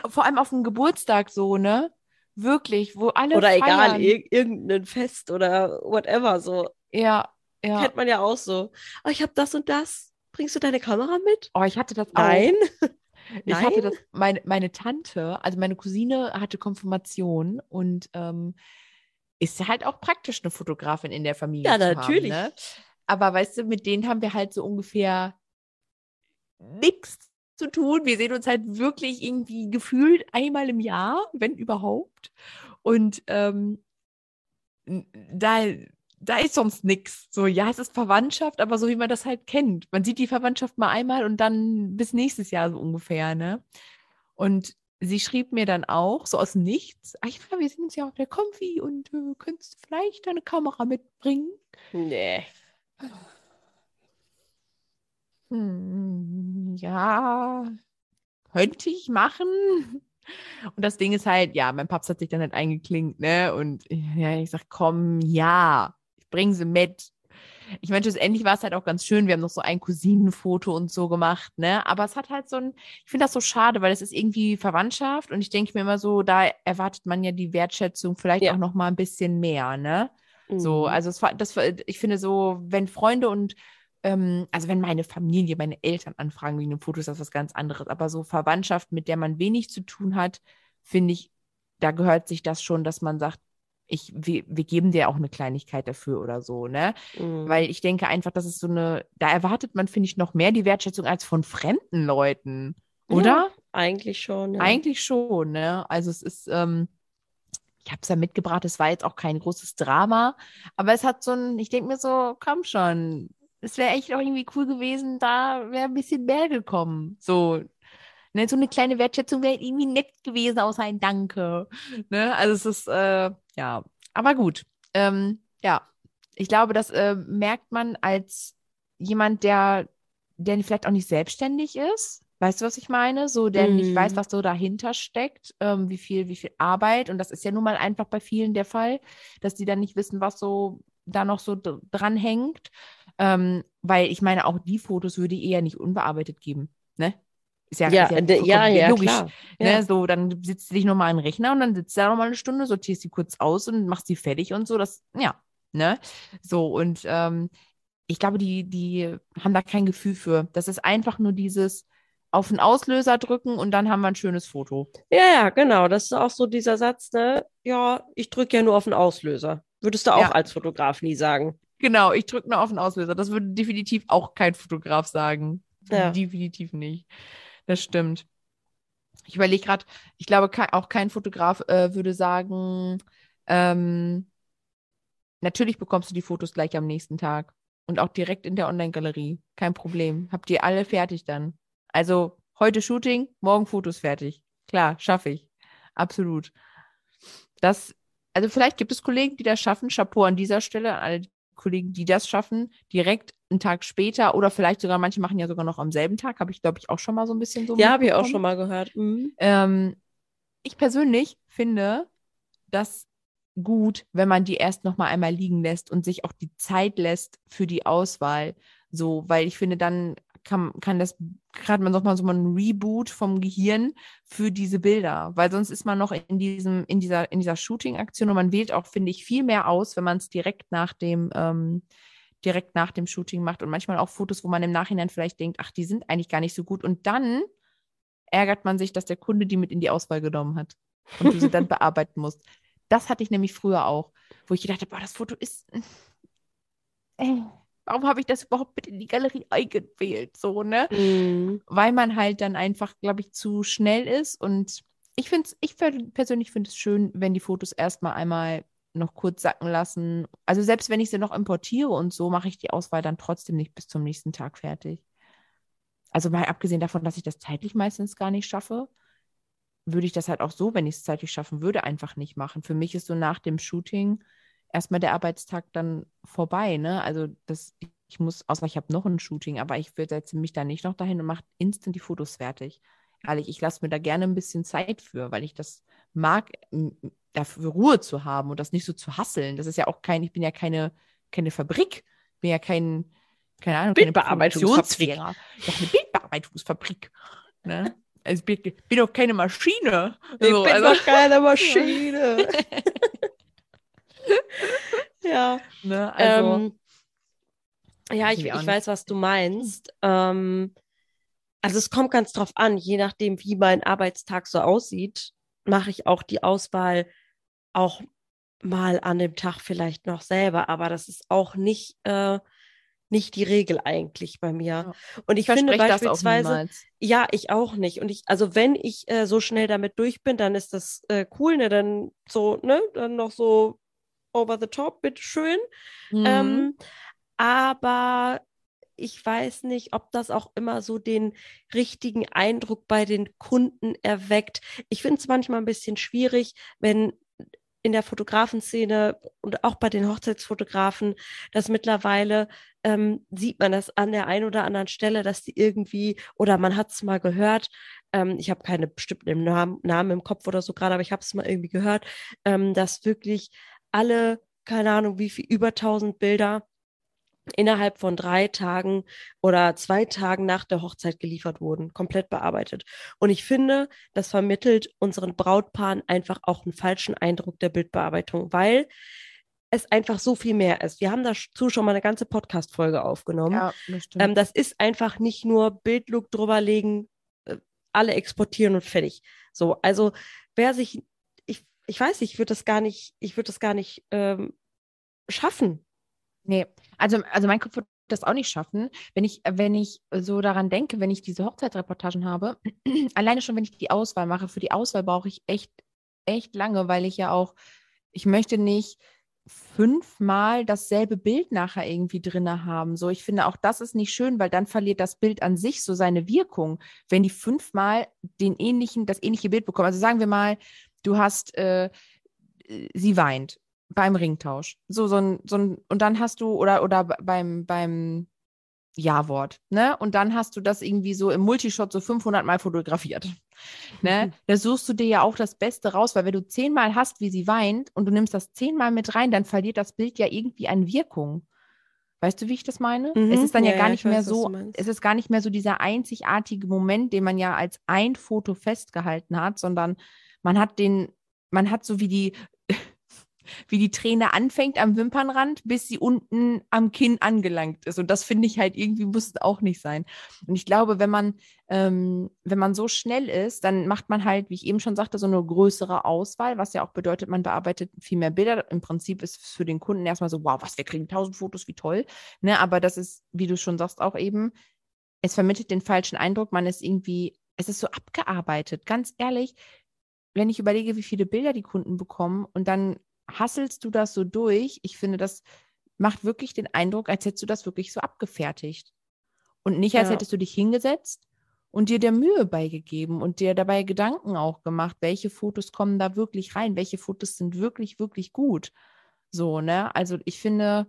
Speaker 2: Vor allem auf dem Geburtstag so, ne? Wirklich, wo alle.
Speaker 1: Oder feiern. egal, ir irgendein Fest oder whatever so.
Speaker 2: Ja, ja.
Speaker 1: Kennt man ja auch so. Oh, ich habe das und das. Bringst du deine Kamera mit?
Speaker 2: Oh, ich hatte das
Speaker 1: auch. Nein.
Speaker 2: Ich Nein? hatte das, meine, meine Tante, also meine Cousine hatte Konfirmation und ähm, ist halt auch praktisch eine Fotografin in der Familie.
Speaker 1: Ja, natürlich.
Speaker 2: Haben, ne? Aber weißt du, mit denen haben wir halt so ungefähr nichts zu tun. Wir sehen uns halt wirklich irgendwie gefühlt einmal im Jahr, wenn überhaupt. Und ähm, da, da ist sonst nichts. So, ja, es ist Verwandtschaft, aber so wie man das halt kennt. Man sieht die Verwandtschaft mal einmal und dann bis nächstes Jahr so ungefähr, ne? Und sie schrieb mir dann auch, so aus nichts, ach ja, wir sind uns ja auf der Konfi und äh, könntest du vielleicht deine Kamera mitbringen?
Speaker 1: Nee.
Speaker 2: Hm, ja, könnte ich machen. Und das Ding ist halt, ja, mein Papst hat sich dann halt eingeklinkt, ne? Und ja, ich sag, komm, ja, bring sie mit. Ich meine, schlussendlich war es halt auch ganz schön. Wir haben noch so ein Cousinenfoto und so gemacht, ne? Aber es hat halt so ein, ich finde das so schade, weil es ist irgendwie Verwandtschaft und ich denke mir immer so, da erwartet man ja die Wertschätzung vielleicht ja. auch noch mal ein bisschen mehr, ne? Mhm. So, also es war, das, ich finde so, wenn Freunde und ähm, also wenn meine Familie, meine Eltern anfragen wegen einem Foto, ist das was ganz anderes. Aber so Verwandtschaft, mit der man wenig zu tun hat, finde ich, da gehört sich das schon, dass man sagt, ich, wir, wir geben dir auch eine Kleinigkeit dafür oder so, ne? Mhm. Weil ich denke einfach, das ist so eine, da erwartet man, finde ich, noch mehr die Wertschätzung als von fremden Leuten, oder? Ja,
Speaker 1: eigentlich schon.
Speaker 2: Ja. Eigentlich schon, ne? Also es ist, ähm, ich habe es ja mitgebracht, es war jetzt auch kein großes Drama, aber es hat so ein, ich denke mir so, komm schon, es wäre echt auch irgendwie cool gewesen, da wäre ein bisschen mehr gekommen. So, ne, so eine kleine Wertschätzung wäre irgendwie nett gewesen, außer ein Danke. Ne? Also es ist, äh, ja, aber gut. Ähm, ja, ich glaube, das äh, merkt man als jemand, der, der vielleicht auch nicht selbstständig ist. Weißt du, was ich meine? So, der mm. nicht weiß, mhm. was so dahinter steckt, ähm, wie viel, wie viel Arbeit. Und das ist ja nun mal einfach bei vielen der Fall, dass die dann nicht wissen, was so da noch so dran hängt. Ähm, weil ich meine, auch die Fotos würde ich eher nicht unbearbeitet geben. Ne?
Speaker 1: Ist ja, ja, ist ja, ja, ja, logisch. Klar.
Speaker 2: Ne? So, dann sitzt du dich nochmal an den Rechner und dann sitzt du da nochmal eine Stunde, sortierst sie kurz aus und machst sie fertig und so. Das, ja, ne? So, und ähm, ich glaube, die, die haben da kein Gefühl für. Das ist einfach nur dieses auf den Auslöser drücken und dann haben wir ein schönes Foto.
Speaker 1: Ja, ja, genau. Das ist auch so dieser Satz, ne? Ja, ich drücke ja nur auf den Auslöser. Würdest du auch ja. als Fotograf nie sagen.
Speaker 2: Genau, ich drücke nur auf den Auslöser. Das würde definitiv auch kein Fotograf sagen. Ja. Definitiv nicht. Das stimmt. Ich überlege gerade, ich glaube, auch kein Fotograf äh, würde sagen, ähm, natürlich bekommst du die Fotos gleich am nächsten Tag. Und auch direkt in der Online-Galerie. Kein Problem. Habt ihr alle fertig dann. Also heute Shooting, morgen Fotos fertig. Klar, schaffe ich. Absolut. Das also vielleicht gibt es Kollegen, die das schaffen. Chapeau an dieser Stelle an alle Kollegen, die das schaffen, direkt einen Tag später oder vielleicht sogar, manche machen ja sogar noch am selben Tag, habe ich, glaube ich, auch schon mal so ein bisschen so.
Speaker 1: Ja, habe ich auch schon mal gehört. Mhm.
Speaker 2: Ähm, ich persönlich finde das gut, wenn man die erst noch mal einmal liegen lässt und sich auch die Zeit lässt für die Auswahl. So, weil ich finde, dann kann, kann das gerade man so mal ein Reboot vom Gehirn für diese Bilder, weil sonst ist man noch in diesem, in dieser, in dieser Shooting-Aktion und man wählt auch, finde ich, viel mehr aus, wenn man es direkt nach dem, ähm, direkt nach dem Shooting macht und manchmal auch Fotos, wo man im Nachhinein vielleicht denkt, ach, die sind eigentlich gar nicht so gut. Und dann ärgert man sich, dass der Kunde die mit in die Auswahl genommen hat und du sie dann bearbeiten musst. Das hatte ich nämlich früher auch, wo ich gedacht habe, boah, das Foto ist äh, warum habe ich das überhaupt mit in die Galerie eingewählt? So, ne? Mhm. Weil man halt dann einfach, glaube ich, zu schnell ist. Und ich finde es, ich persönlich finde es schön, wenn die Fotos erstmal einmal noch kurz sacken lassen. Also selbst wenn ich sie noch importiere und so, mache ich die Auswahl dann trotzdem nicht bis zum nächsten Tag fertig. Also mal abgesehen davon, dass ich das zeitlich meistens gar nicht schaffe, würde ich das halt auch so, wenn ich es zeitlich schaffen würde, einfach nicht machen. Für mich ist so nach dem Shooting erstmal der Arbeitstag dann vorbei, ne? Also das, ich muss, außer ich habe noch ein Shooting, aber ich setze mich da nicht noch dahin und mache instant die Fotos fertig. Ehrlich, ich lasse mir da gerne ein bisschen Zeit für, weil ich das mag, dafür Ruhe zu haben und das nicht so zu hasseln. Das ist ja auch kein, ich bin ja keine, keine Fabrik, bin ja kein, keine Ahnung, keine
Speaker 1: Bildbearbeitungsfabrik.
Speaker 2: Doch eine Bildbearbeitungsfabrik. Ne? Also ich bin, bin doch keine Maschine.
Speaker 1: Ich so, bin also. doch keine Maschine. ja. Ne, also, ähm, ja, ich, ich weiß, was du meinst. Ähm, also es kommt ganz drauf an, je nachdem, wie mein Arbeitstag so aussieht, mache ich auch die Auswahl auch mal an dem Tag vielleicht noch selber, aber das ist auch nicht, äh, nicht die Regel eigentlich bei mir. Ja. Und ich, ich finde beispielsweise, ja, ich auch nicht. Und ich, also wenn ich äh, so schnell damit durch bin, dann ist das äh, cool, ne? Dann so, ne, dann noch so over the top, bitteschön. Mhm. Ähm, aber ich weiß nicht, ob das auch immer so den richtigen Eindruck bei den Kunden erweckt. Ich finde es manchmal ein bisschen schwierig, wenn in der Fotografenszene und auch bei den Hochzeitsfotografen, dass mittlerweile ähm, sieht man das an der einen oder anderen Stelle, dass die irgendwie, oder man hat es mal gehört, ähm, ich habe keine bestimmten Namen, Namen im Kopf oder so gerade, aber ich habe es mal irgendwie gehört, ähm, dass wirklich alle, keine Ahnung, wie viel, über 1000 Bilder innerhalb von drei Tagen oder zwei Tagen nach der Hochzeit geliefert wurden, komplett bearbeitet. Und ich finde, das vermittelt unseren Brautpaaren einfach auch einen falschen Eindruck der Bildbearbeitung, weil es einfach so viel mehr ist. Wir haben dazu schon mal eine ganze Podcast-Folge aufgenommen. Ja, das, ähm, das ist einfach nicht nur Bildlook drüberlegen, äh, alle exportieren und fertig. So, also wer sich, ich, weiß, ich würde das gar nicht, ich würde das gar nicht ähm, schaffen,
Speaker 2: Nee, also, also mein Kopf wird das auch nicht schaffen. Wenn ich, wenn ich so daran denke, wenn ich diese Hochzeitsreportagen habe, alleine schon, wenn ich die Auswahl mache, für die Auswahl brauche ich echt, echt lange, weil ich ja auch, ich möchte nicht fünfmal dasselbe Bild nachher irgendwie drin haben. So, ich finde auch das ist nicht schön, weil dann verliert das Bild an sich so seine Wirkung, wenn die fünfmal den ähnlichen, das ähnliche Bild bekommen. Also sagen wir mal, du hast, äh, sie weint beim Ringtausch. So, so ein, so ein, und dann hast du, oder, oder beim, beim Ja-Wort, ne? Und dann hast du das irgendwie so im Multishot so 500 Mal fotografiert. Ne? Da suchst du dir ja auch das Beste raus, weil wenn du zehnmal hast, wie sie weint und du nimmst das zehnmal mit rein, dann verliert das Bild ja irgendwie an Wirkung. Weißt du, wie ich das meine? Mhm. Es ist dann ja, ja gar nicht ja, mehr weiß, so, es ist gar nicht mehr so dieser einzigartige Moment, den man ja als ein Foto festgehalten hat, sondern man hat den, man hat so wie die, wie die Träne anfängt am Wimpernrand, bis sie unten am Kinn angelangt ist. Und das finde ich halt irgendwie muss auch nicht sein. Und ich glaube, wenn man, ähm, wenn man so schnell ist, dann macht man halt, wie ich eben schon sagte, so eine größere Auswahl, was ja auch bedeutet, man bearbeitet viel mehr Bilder. Im Prinzip ist für den Kunden erstmal so, wow, was, wir kriegen tausend Fotos, wie toll. Ne? Aber das ist, wie du schon sagst, auch eben, es vermittelt den falschen Eindruck, man ist irgendwie, es ist so abgearbeitet. Ganz ehrlich, wenn ich überlege, wie viele Bilder die Kunden bekommen und dann hasselst du das so durch. Ich finde, das macht wirklich den Eindruck, als hättest du das wirklich so abgefertigt. Und nicht, als ja. hättest du dich hingesetzt und dir der Mühe beigegeben und dir dabei Gedanken auch gemacht, welche Fotos kommen da wirklich rein, welche Fotos sind wirklich, wirklich gut. So, ne? Also ich finde,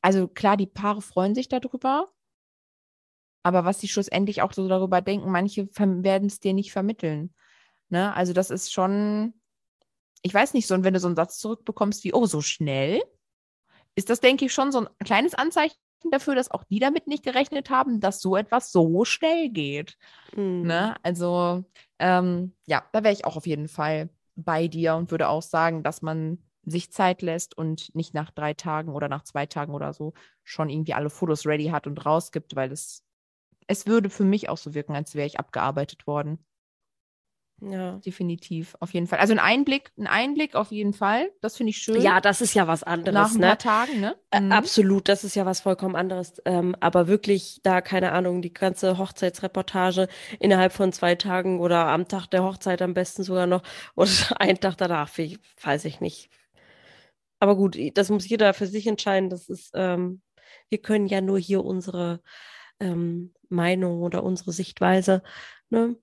Speaker 2: also klar, die Paare freuen sich darüber, aber was sie schlussendlich auch so darüber denken, manche werden es dir nicht vermitteln. Ne? Also das ist schon, ich weiß nicht, so, und wenn du so einen Satz zurückbekommst wie, oh, so schnell, ist das, denke ich, schon so ein kleines Anzeichen dafür, dass auch die damit nicht gerechnet haben, dass so etwas so schnell geht. Mhm. Ne? Also, ähm, ja, da wäre ich auch auf jeden Fall bei dir und würde auch sagen, dass man sich Zeit lässt und nicht nach drei Tagen oder nach zwei Tagen oder so schon irgendwie alle Fotos ready hat und rausgibt, weil es, es würde für mich auch so wirken, als wäre ich abgearbeitet worden. Ja. Definitiv, auf jeden Fall. Also ein Einblick, ein Einblick auf jeden Fall. Das finde ich schön.
Speaker 1: Ja, das ist ja was anderes.
Speaker 2: Nach ein ne? paar Tagen, ne?
Speaker 1: Mhm. Absolut, das ist ja was vollkommen anderes. Ähm, aber wirklich da, keine Ahnung, die ganze Hochzeitsreportage innerhalb von zwei Tagen oder am Tag der Hochzeit am besten sogar noch oder einen Tag danach, weiß ich nicht. Aber gut, das muss jeder für sich entscheiden. Das ist, ähm, wir können ja nur hier unsere ähm, Meinung oder unsere Sichtweise ne,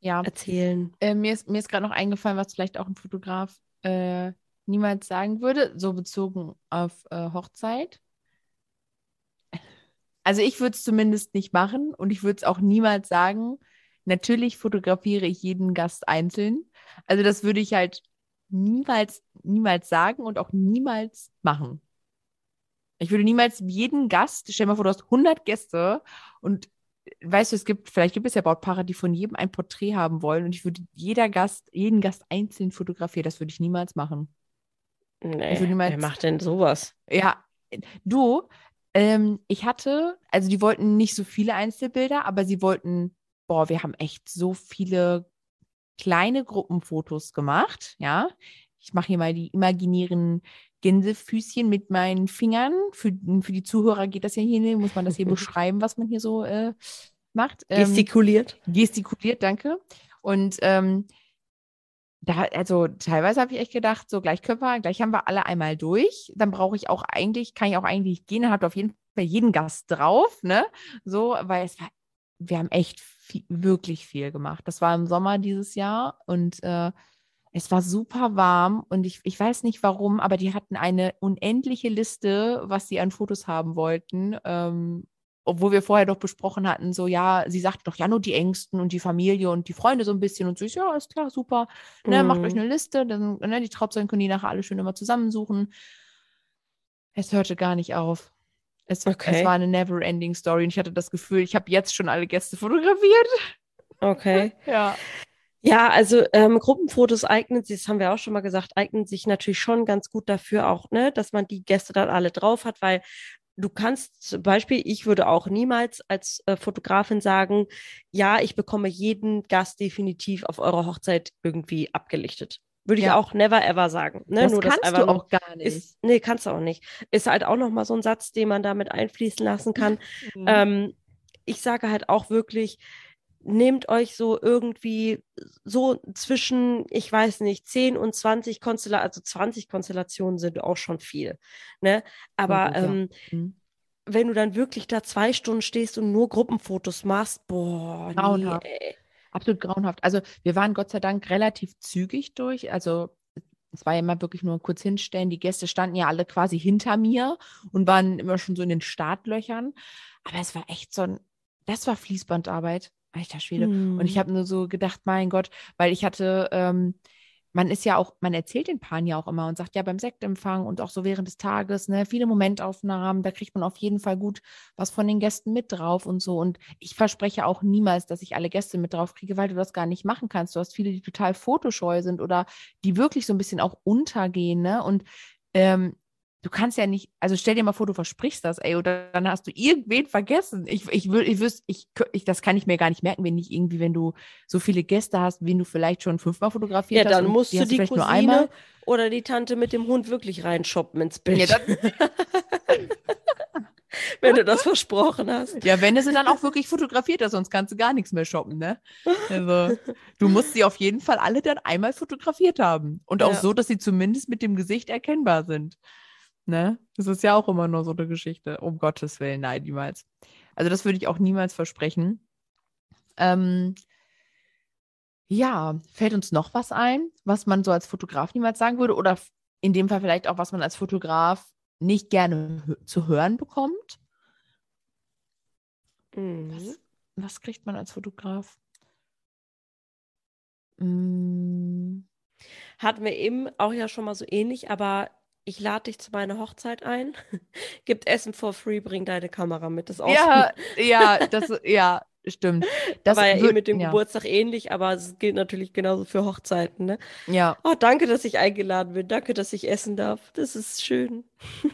Speaker 2: ja.
Speaker 1: erzählen.
Speaker 2: Äh, mir ist, mir ist gerade noch eingefallen, was vielleicht auch ein Fotograf äh, niemals sagen würde, so bezogen auf äh, Hochzeit. Also ich würde es zumindest nicht machen und ich würde es auch niemals sagen. Natürlich fotografiere ich jeden Gast einzeln. Also das würde ich halt niemals, niemals sagen und auch niemals machen. Ich würde niemals jeden Gast, stell dir mal vor, du hast 100 Gäste und weißt du, es gibt, vielleicht gibt es ja Brautpaare, die von jedem ein Porträt haben wollen und ich würde jeder Gast, jeden Gast einzeln fotografieren. Das würde ich niemals machen.
Speaker 1: Nee, niemals, wer macht denn sowas?
Speaker 2: Ja, du, ähm, ich hatte, also die wollten nicht so viele Einzelbilder, aber sie wollten, boah, wir haben echt so viele kleine Gruppenfotos gemacht, ja. Ich mache hier mal die imaginären Gänsefüßchen mit meinen Fingern. Für, für die Zuhörer geht das ja hier nicht, muss man das hier beschreiben, was man hier so äh, macht.
Speaker 1: Ähm, gestikuliert.
Speaker 2: Gestikuliert, danke. Und ähm, da, also teilweise habe ich echt gedacht, so gleich können wir, gleich haben wir alle einmal durch. Dann brauche ich auch eigentlich, kann ich auch eigentlich gehen, dann habt auf jeden Fall jeden Gast drauf, ne? So, weil es war, wir haben echt viel, wirklich viel gemacht. Das war im Sommer dieses Jahr und äh, es war super warm und ich, ich weiß nicht warum, aber die hatten eine unendliche Liste, was sie an Fotos haben wollten. Ähm, obwohl wir vorher doch besprochen hatten, so ja, sie sagt doch ja nur die Ängsten und die Familie und die Freunde so ein bisschen und so, ich, ja, ist klar, super. Ne, Macht euch mhm. eine Liste, dann ne, die Trauzeugen können die nachher alle schön immer zusammensuchen. Es hörte gar nicht auf. Es, okay. es war eine never-ending Story und ich hatte das Gefühl, ich habe jetzt schon alle Gäste fotografiert.
Speaker 1: Okay.
Speaker 2: ja.
Speaker 1: Ja, also ähm, Gruppenfotos eignen sich, das haben wir auch schon mal gesagt, eignen sich natürlich schon ganz gut dafür auch, ne, dass man die Gäste dann alle drauf hat, weil du kannst zum Beispiel, ich würde auch niemals als äh, Fotografin sagen, ja, ich bekomme jeden Gast definitiv auf eurer Hochzeit irgendwie abgelichtet. Würde ja. ich auch never ever sagen. Ne?
Speaker 2: Das Nur, kannst das du auch gar nicht.
Speaker 1: Ist, nee, kannst du auch nicht. Ist halt auch nochmal so ein Satz, den man damit einfließen lassen kann. Mhm. Ähm, ich sage halt auch wirklich, nehmt euch so irgendwie so zwischen, ich weiß nicht, 10 und 20 Konstellationen, also 20 Konstellationen sind auch schon viel. Ne? Aber okay, ähm, ja. mhm. wenn du dann wirklich da zwei Stunden stehst und nur Gruppenfotos machst, boah,
Speaker 2: grauenhaft. Nee, Absolut grauenhaft. Also wir waren Gott sei Dank relativ zügig durch. Also es war ja immer wirklich nur kurz hinstellen. Die Gäste standen ja alle quasi hinter mir und waren immer schon so in den Startlöchern. Aber es war echt so ein, das war Fließbandarbeit. Alter Schwede. Hm. Und ich hm. habe nur so gedacht, mein Gott, weil ich hatte, ähm, man ist ja auch, man erzählt den Paaren ja auch immer und sagt ja beim Sektempfang und auch so während des Tages, ne, viele Momentaufnahmen, da kriegt man auf jeden Fall gut was von den Gästen mit drauf und so. Und ich verspreche auch niemals, dass ich alle Gäste mit drauf kriege, weil du das gar nicht machen kannst. Du hast viele, die total fotoscheu sind oder die wirklich so ein bisschen auch untergehen, ne? Und ähm, du kannst ja nicht, also stell dir mal vor, du versprichst das, ey, oder dann hast du irgendwen vergessen. Ich, ich würde, ich wüsste, ich, ich, das kann ich mir gar nicht merken, wenn nicht irgendwie, wenn du so viele Gäste hast, wen du vielleicht schon fünfmal fotografiert
Speaker 1: hast. Ja, dann musst du die Cousine oder die Tante mit dem Hund wirklich reinshoppen ins Bild. Ja, wenn du das versprochen hast.
Speaker 2: Ja, wenn du sie dann auch wirklich fotografiert hast, sonst kannst du gar nichts mehr shoppen, ne? Also, du musst sie auf jeden Fall alle dann einmal fotografiert haben. Und auch ja. so, dass sie zumindest mit dem Gesicht erkennbar sind. Ne? Das ist ja auch immer nur so eine Geschichte. Um Gottes Willen, nein, niemals. Also das würde ich auch niemals versprechen. Ähm, ja, fällt uns noch was ein, was man so als Fotograf niemals sagen würde? Oder in dem Fall vielleicht auch, was man als Fotograf nicht gerne zu hören bekommt? Mhm. Was, was, kriegt man als Fotograf?
Speaker 1: Mhm. Hatten wir eben auch ja schon mal so ähnlich, aber ich lade dich zu meiner Hochzeit ein, gibt Essen for free, bring deine Kamera mit. Das
Speaker 2: auch ja, ja, das, ja, stimmt.
Speaker 1: Das war ja eh mit dem ja. Geburtstag ähnlich, aber es gilt natürlich genauso für Hochzeiten, ne?
Speaker 2: Ja.
Speaker 1: Oh, danke, dass ich eingeladen bin. Danke, dass ich essen darf. Das ist schön.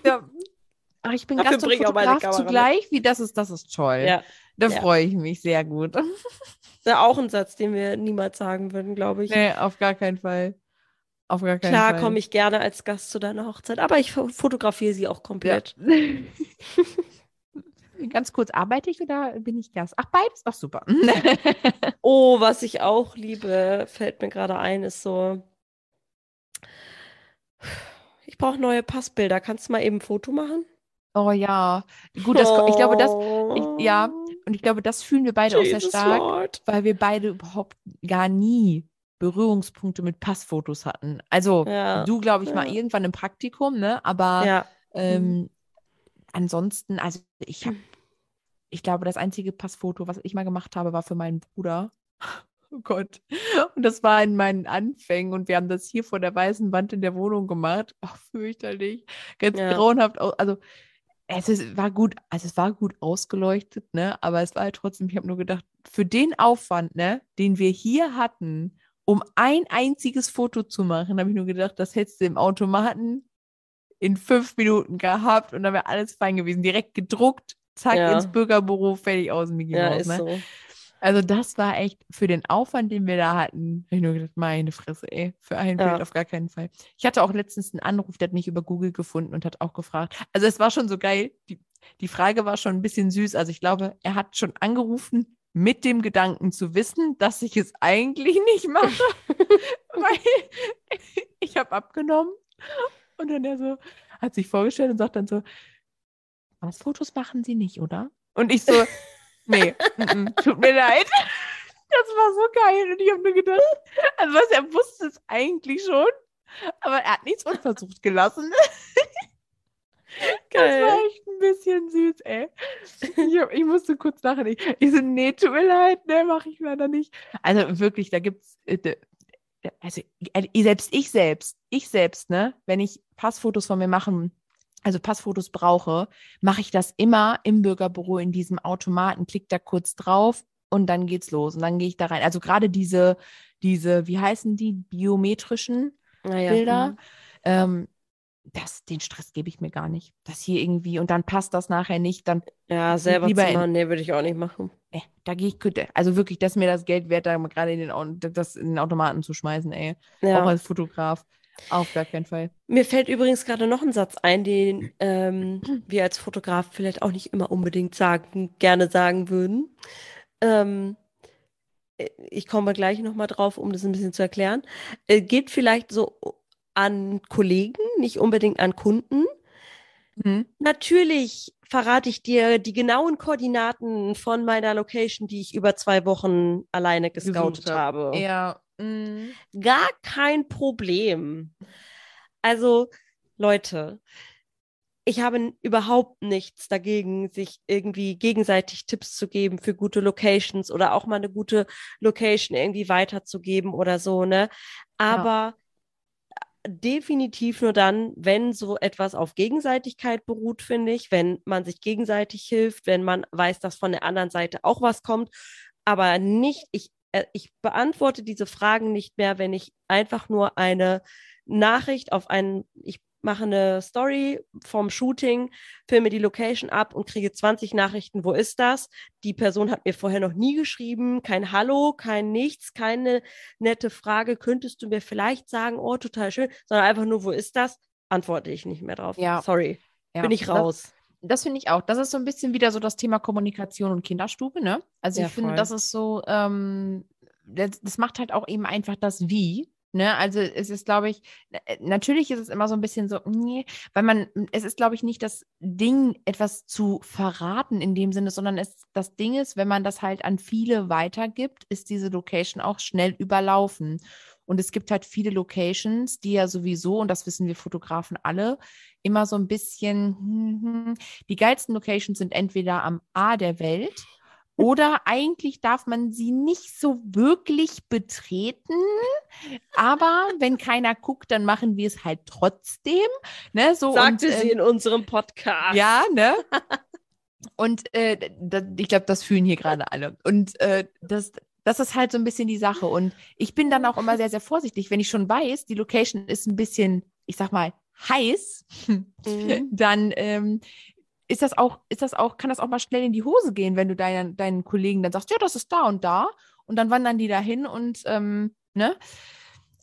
Speaker 2: Ja. Ach, ich bin Gast und Fotograf zugleich. Mit. Wie das ist, das ist toll. Ja. Da ja. freue ich mich sehr gut. Das
Speaker 1: ist ja auch ein Satz, den wir niemals sagen würden, glaube ich.
Speaker 2: Nee, auf gar keinen Fall. Auf gar keinen
Speaker 1: Klar komme ich gerne als Gast zu deiner Hochzeit, aber ich fotografiere sie auch komplett. Ja.
Speaker 2: Ganz kurz, arbeite ich oder bin ich Gast? Ach, beides? Ach, super.
Speaker 1: oh, was ich auch liebe, fällt mir gerade ein, ist so, ich brauche neue Passbilder. Kannst du mal eben ein Foto machen?
Speaker 2: Oh ja, gut, das, ich glaube, das, ich, ja, und ich glaube, das fühlen wir beide Jesus auch sehr stark, Lord. weil wir beide überhaupt gar nie Berührungspunkte mit Passfotos hatten. Also ja, du, glaube ich, ja. mal irgendwann im Praktikum, ne? Aber ja. ähm, mhm. ansonsten, also ich habe, ich glaube, das einzige Passfoto, was ich mal gemacht habe, war für meinen Bruder. Oh Gott. Und das war in meinen Anfängen und wir haben das hier vor der weißen Wand in der Wohnung gemacht. Ach, fürchterlich. Ganz grauenhaft. Also es ist, war gut, also es war gut ausgeleuchtet, ne? Aber es war halt trotzdem, ich habe nur gedacht, für den Aufwand, ne, den wir hier hatten, um ein einziges Foto zu machen, habe ich nur gedacht, das hättest du im Automaten in fünf Minuten gehabt und dann wäre alles fein gewesen. Direkt gedruckt, zack, ja. ins Bürgerbüro, fertig aus dem Mickey ja, Mouse, ne? So. Also das war echt für den Aufwand, den wir da hatten, habe ich nur gedacht, meine Fresse, ey, für ein ja. Bild auf gar keinen Fall. Ich hatte auch letztens einen Anruf, der hat mich über Google gefunden und hat auch gefragt. Also es war schon so geil. Die, die Frage war schon ein bisschen süß. Also ich glaube, er hat schon angerufen mit dem Gedanken zu wissen, dass ich es eigentlich nicht mache, weil ich habe abgenommen. Und dann er so, hat sich vorgestellt und sagt dann so, was Fotos machen Sie nicht, oder? Und ich so, Nee, n -n, tut mir leid. Das war so geil. Und ich habe nur gedacht, also was, er wusste es eigentlich schon, aber er hat nichts unversucht gelassen. Geil. Das war echt ein bisschen süß, ey. Ich, ich musste kurz lachen. Ich, ich so, nee, tut mir leid, ne, mache ich leider nicht. Also wirklich, da gibt's, äh, also selbst ich selbst, ich selbst, ne, wenn ich Passfotos von mir machen also Passfotos brauche, mache ich das immer im Bürgerbüro in diesem Automaten, klick da kurz drauf und dann geht's los und dann gehe ich da rein. Also gerade diese, diese, wie heißen die, biometrischen naja, Bilder, mhm. ähm, das, den Stress gebe ich mir gar nicht. Das hier irgendwie und dann passt das nachher nicht, dann
Speaker 1: ja selber lieber zu machen, nee, würde ich auch nicht machen.
Speaker 2: Äh, da gehe ich also wirklich, dass mir das Geld wert, da gerade in den, das in den Automaten zu schmeißen, ey, ja. auch als Fotograf. Auf gar keinen Fall.
Speaker 1: Mir fällt übrigens gerade noch ein Satz ein, den ähm, wir als Fotograf vielleicht auch nicht immer unbedingt sagen, gerne sagen würden. Ähm, äh, ich komme gleich nochmal drauf, um das ein bisschen zu erklären. Äh, geht vielleicht so an Kollegen, nicht unbedingt an Kunden. Mhm. Natürlich verrate ich dir die genauen Koordinaten von meiner Location, die ich über zwei Wochen alleine gescoutet habe.
Speaker 2: Ja.
Speaker 1: Mhm. Gar kein Problem. Also, Leute, ich habe überhaupt nichts dagegen, sich irgendwie gegenseitig Tipps zu geben für gute Locations oder auch mal eine gute Location irgendwie weiterzugeben oder so, ne? Aber ja. Definitiv nur dann, wenn so etwas auf Gegenseitigkeit beruht, finde ich, wenn man sich gegenseitig hilft, wenn man weiß, dass von der anderen Seite auch was kommt, aber nicht, ich äh, ich beantworte diese Fragen nicht mehr, wenn ich einfach nur eine Nachricht auf einen, ich mache eine Story vom Shooting, filme die Location ab und kriege 20 Nachrichten, wo ist das? Die Person hat mir vorher noch nie geschrieben, kein Hallo, kein nichts, keine nette Frage, könntest du mir vielleicht sagen, oh, total schön, sondern einfach nur, wo ist das? Antworte ich nicht mehr drauf. Ja. Sorry, ja. bin ich raus.
Speaker 2: Das das finde ich auch. Das ist so ein bisschen wieder so das Thema Kommunikation und Kinderstube, ne? Also ja, ich finde, das ist so, ähm, das, das, macht halt auch eben einfach das Wie. Ne, also es ist, glaube ich, äh, natürlich ist es immer so ein bisschen so, nee, weil man, es ist, glaube ich, nicht das Ding, etwas zu verraten in dem Sinne, sondern es, das Ding ist, wenn man das halt an viele weitergibt, ist diese Location auch schnell überlaufen. Und es gibt halt viele Locations, die ja sowieso, und das wissen wir Fotografen alle, immer so ein bisschen, hm, hm, die geilsten Locations sind entweder am A der Welt oder eigentlich darf man sie nicht so wirklich betreten. Aber wenn keiner guckt, dann machen wir es halt trotzdem. Ne, so
Speaker 1: Sagte und, äh, sie in unserem Podcast.
Speaker 2: Ja, ne? Und äh, da, ich glaube, das fühlen hier gerade alle. Und äh, das, das ist halt so ein bisschen die Sache. Und ich bin dann auch immer sehr, sehr vorsichtig, wenn ich schon weiß, die Location ist ein bisschen, ich sag mal, heiß, mhm. dann ähm, ist das auch, ist das auch, kann das auch mal schnell in die Hose gehen, wenn du deinen, deinen Kollegen dann sagst, ja, das ist da und da. Und dann wandern die da hin und, ähm, ne?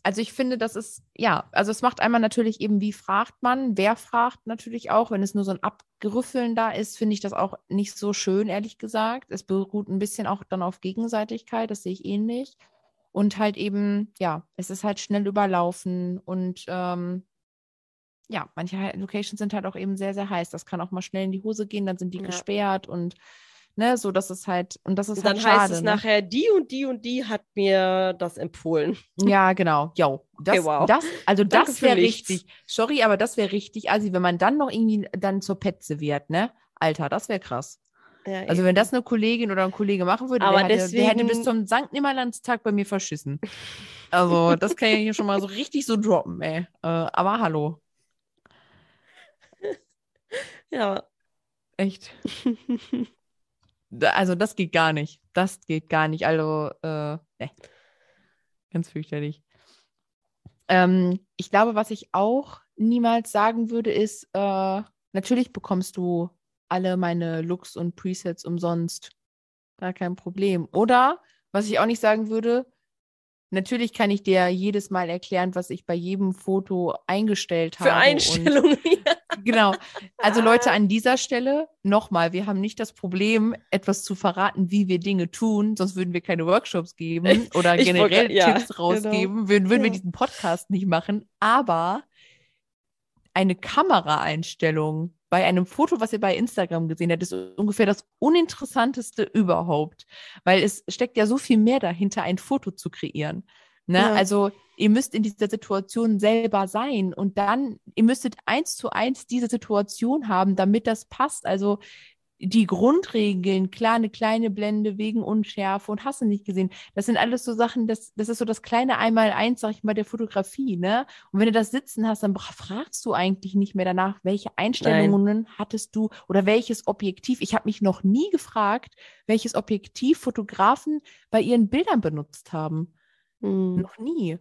Speaker 2: Also ich finde, das ist, ja, also es macht einmal natürlich eben, wie fragt man, wer fragt natürlich auch, wenn es nur so ein Abgerüffeln da ist, finde ich das auch nicht so schön, ehrlich gesagt. Es beruht ein bisschen auch dann auf Gegenseitigkeit, das sehe ich ähnlich. Und halt eben, ja, es ist halt schnell überlaufen und ähm, ja, manche Locations sind halt auch eben sehr, sehr heiß. Das kann auch mal schnell in die Hose gehen, dann sind die ja. gesperrt und ne, so dass es halt, und das ist und
Speaker 1: dann
Speaker 2: halt schade.
Speaker 1: heißt es ne? nachher, die und die und die hat mir das empfohlen.
Speaker 2: Ja, genau. Jo, das, okay, wow. das, also das wäre richtig. Sorry, aber das wäre richtig. Also wenn man dann noch irgendwie dann zur Petze wird, ne? Alter, das wäre krass. Ja, also wenn das eine Kollegin oder ein Kollege machen würde,
Speaker 1: aber
Speaker 2: der,
Speaker 1: deswegen...
Speaker 2: hätte, der hätte bis zum Sankt Nimmerlandstag bei mir verschissen. Also das kann ich hier schon mal so richtig so droppen, ey. Äh, aber hallo.
Speaker 1: Ja.
Speaker 2: Echt. also das geht gar nicht. Das geht gar nicht. Also, äh, ne. Ganz fürchterlich. Ähm, ich glaube, was ich auch niemals sagen würde, ist, äh, natürlich bekommst du alle meine Looks und Presets umsonst. Gar kein Problem. Oder, was ich auch nicht sagen würde, natürlich kann ich dir jedes Mal erklären, was ich bei jedem Foto eingestellt habe.
Speaker 1: Für Einstellungen.
Speaker 2: Genau. Also Leute, an dieser Stelle nochmal, wir haben nicht das Problem, etwas zu verraten, wie wir Dinge tun, sonst würden wir keine Workshops geben oder ich generell wollte, ja, Tipps genau. rausgeben, genau. würden, würden ja. wir diesen Podcast nicht machen. Aber eine Kameraeinstellung bei einem Foto, was ihr bei Instagram gesehen habt, ist ungefähr das uninteressanteste überhaupt, weil es steckt ja so viel mehr dahinter, ein Foto zu kreieren. Ne? Ja. Also ihr müsst in dieser Situation selber sein und dann, ihr müsstet eins zu eins diese Situation haben, damit das passt. Also die Grundregeln, klar, eine kleine Blende wegen Unschärfe und hast du nicht gesehen. Das sind alles so Sachen, das, das ist so das kleine Einmal-Eins, sag ich mal, der Fotografie, ne? Und wenn du das sitzen hast, dann fragst du eigentlich nicht mehr danach, welche Einstellungen Nein. hattest du oder welches Objektiv. Ich habe mich noch nie gefragt, welches Objektiv Fotografen bei ihren Bildern benutzt haben.
Speaker 1: Hm.
Speaker 2: Noch nie.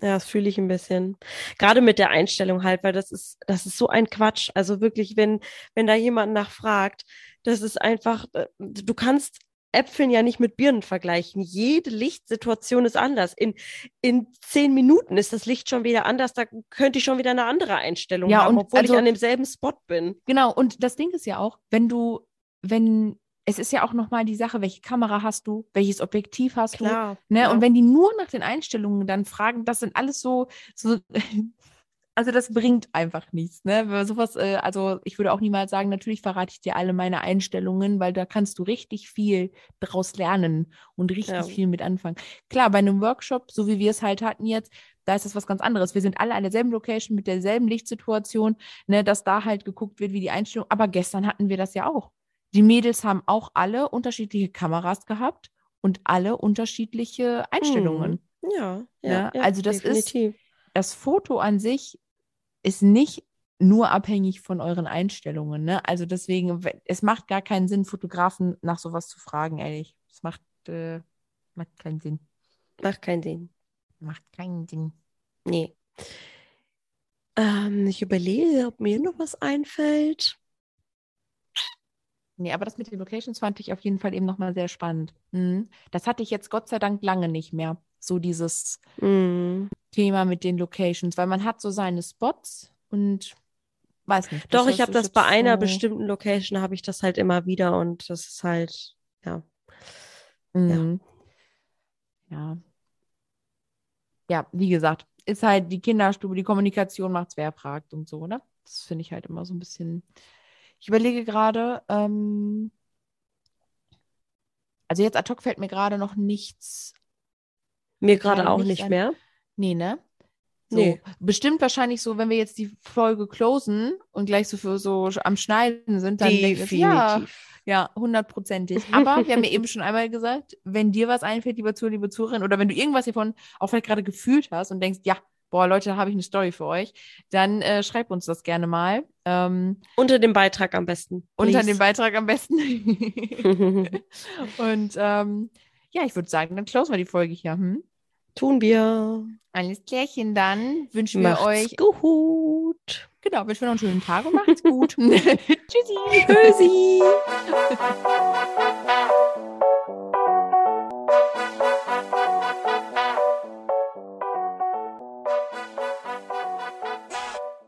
Speaker 1: Ja, das fühle ich ein bisschen. Gerade mit der Einstellung halt, weil das ist, das ist so ein Quatsch. Also wirklich, wenn, wenn da jemand nachfragt, das ist einfach, äh, du kannst Äpfeln ja nicht mit Birnen vergleichen. Jede Lichtsituation ist anders. In, in zehn Minuten ist das Licht schon wieder anders. Da könnte ich schon wieder eine andere Einstellung ja, haben, obwohl also, ich an demselben Spot bin.
Speaker 2: Genau. Und das Ding ist ja auch, wenn du, wenn es ist ja auch nochmal die Sache, welche Kamera hast du, welches Objektiv hast
Speaker 1: Klar,
Speaker 2: du. Ne? Ja. Und wenn die nur nach den Einstellungen dann fragen, das sind alles so, so also das bringt einfach nichts. Ne? Sowas, äh, also ich würde auch niemals sagen, natürlich verrate ich dir alle meine Einstellungen, weil da kannst du richtig viel draus lernen und richtig ja. viel mit anfangen. Klar, bei einem Workshop, so wie wir es halt hatten jetzt, da ist das was ganz anderes. Wir sind alle an derselben Location mit derselben Lichtsituation, ne, dass da halt geguckt wird, wie die Einstellung. Aber gestern hatten wir das ja auch. Die Mädels haben auch alle unterschiedliche Kameras gehabt und alle unterschiedliche Einstellungen.
Speaker 1: Hm. Ja,
Speaker 2: ja, ja, Also das definitiv. ist das Foto an sich ist nicht nur abhängig von euren Einstellungen. Ne? Also deswegen, es macht gar keinen Sinn, Fotografen nach sowas zu fragen, ehrlich. Es macht, äh, macht keinen Sinn.
Speaker 1: Macht keinen Sinn.
Speaker 2: Macht keinen Sinn.
Speaker 1: Nee. Ähm, ich überlege, ob mir noch was einfällt.
Speaker 2: Nee, aber das mit den Locations fand ich auf jeden Fall eben nochmal sehr spannend. Mhm. Das hatte ich jetzt Gott sei Dank lange nicht mehr. So dieses mhm. Thema mit den Locations, weil man hat so seine Spots und weiß nicht.
Speaker 1: Doch, ich habe das bei einer so bestimmten Location, habe ich das halt immer wieder und das ist halt, ja.
Speaker 2: Mhm. Ja. ja. Ja, wie gesagt, ist halt die Kinderstube, die Kommunikation macht's, wer fragt und so, ne? Das finde ich halt immer so ein bisschen ich überlege gerade, ähm, also jetzt ad hoc fällt mir gerade noch nichts.
Speaker 1: Mir gerade auch nicht ein. mehr.
Speaker 2: Nee, ne?
Speaker 1: So, nee.
Speaker 2: Bestimmt wahrscheinlich so, wenn wir jetzt die Folge closen und gleich so für so am Schneiden sind, dann
Speaker 1: Definitiv. denke ich, ja,
Speaker 2: ja, hundertprozentig. Aber wir haben ja eben schon einmal gesagt, wenn dir was einfällt, lieber Zuhörer, liebe Zuhörerin, oder wenn du irgendwas hiervon auch vielleicht gerade gefühlt hast und denkst, ja, boah, Leute, da habe ich eine Story für euch, dann äh, schreibt uns das gerne mal. Ähm,
Speaker 1: unter dem Beitrag am besten.
Speaker 2: Please. Unter dem Beitrag am besten. Und ähm, ja, ich würde sagen, dann closen wir die Folge hier. Hm?
Speaker 1: Tun wir.
Speaker 2: Alles klärchen, dann wünschen Macht's wir euch
Speaker 1: gut.
Speaker 2: Genau, wünsche noch einen schönen Tag und macht's gut. Tschüssi.
Speaker 1: Tschüssi.